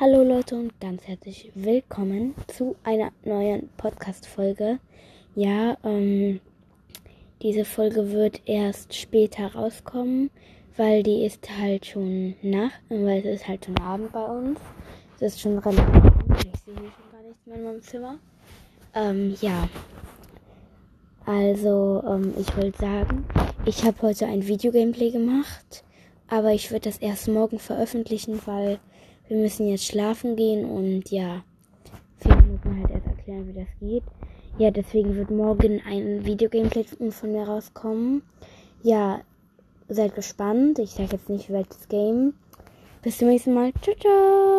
Hallo Leute und ganz herzlich willkommen zu einer neuen Podcast-Folge. Ja, ähm, diese Folge wird erst später rauskommen, weil die ist halt schon nach, weil es ist halt schon Abend bei uns. Es ist schon relativ Ich sehe hier schon gar nichts mehr in meinem Zimmer. Ähm, ja. Also, ähm, ich wollte sagen, ich habe heute ein Videogameplay gemacht, aber ich würde das erst morgen veröffentlichen, weil wir müssen jetzt schlafen gehen und ja, wir müssen halt erst erklären, wie das geht. Ja, deswegen wird morgen ein Videogameplay von mir rauskommen. Ja, seid gespannt. Ich sage jetzt nicht welches Game. Bis zum nächsten Mal. Ciao, ciao.